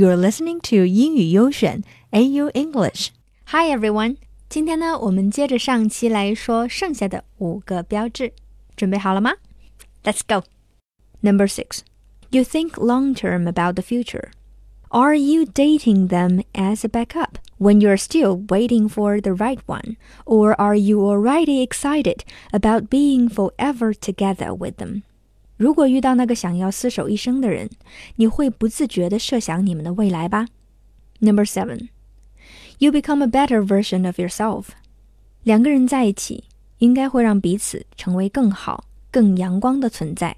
You're listening to 英语优选 AU English. Hi everyone，今天呢，我们接着上期来说剩下的五个标志，准备好了吗？Let's go. Number six, you think long term about the future. Are you dating them as a backup when you're still waiting for the right one, or are you already excited about being forever together with them? 如果遇到那个想要厮守一生的人，你会不自觉地设想你们的未来吧？Number seven, you become a better version of yourself. 两个人在一起，应该会让彼此成为更好、更阳光的存在。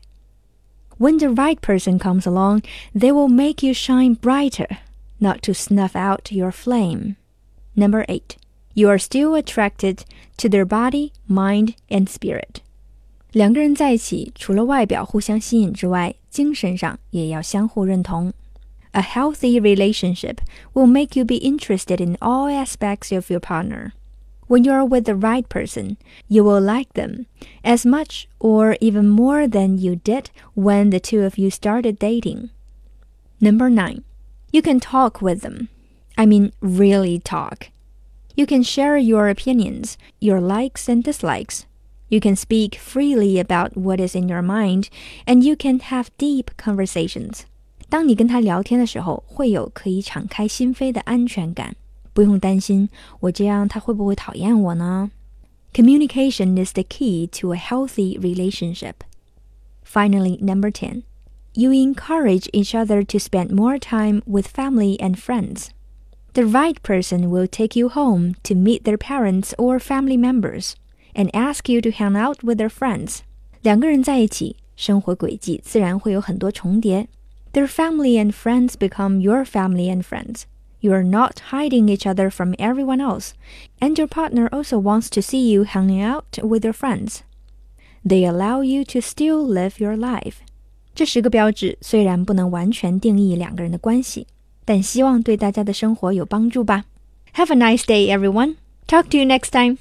When the right person comes along, they will make you shine brighter, not to snuff out your flame. Number eight, you are still attracted to their body, mind, and spirit. 两个人在一起，除了外表互相吸引之外，精神上也要相互认同。A healthy relationship will make you be interested in all aspects of your partner. When you are with the right person, you will like them as much or even more than you did when the two of you started dating. Number nine, you can talk with them. I mean, really talk. You can share your opinions, your likes and dislikes, you can speak freely about what is in your mind, and you can have deep conversations. 当你跟他聊天的时候，会有可以敞开心扉的安全感，不用担心我这样他会不会讨厌我呢？Communication is the key to a healthy relationship. Finally, number 10. You encourage each other to spend more time with family and friends. The right person will take you home to meet their parents or family members and ask you to hang out with their friends. 两个人在一起，生活轨迹自然会有很多重叠。Their family and friends become your family and friends. You are not hiding each other from everyone else, and your partner also wants to see you hanging out with your friends. They allow you to still live your life. 这十个标志虽然不能完全定义两个人的关系，但希望对大家的生活有帮助吧。Have a nice day, everyone. Talk to you next time.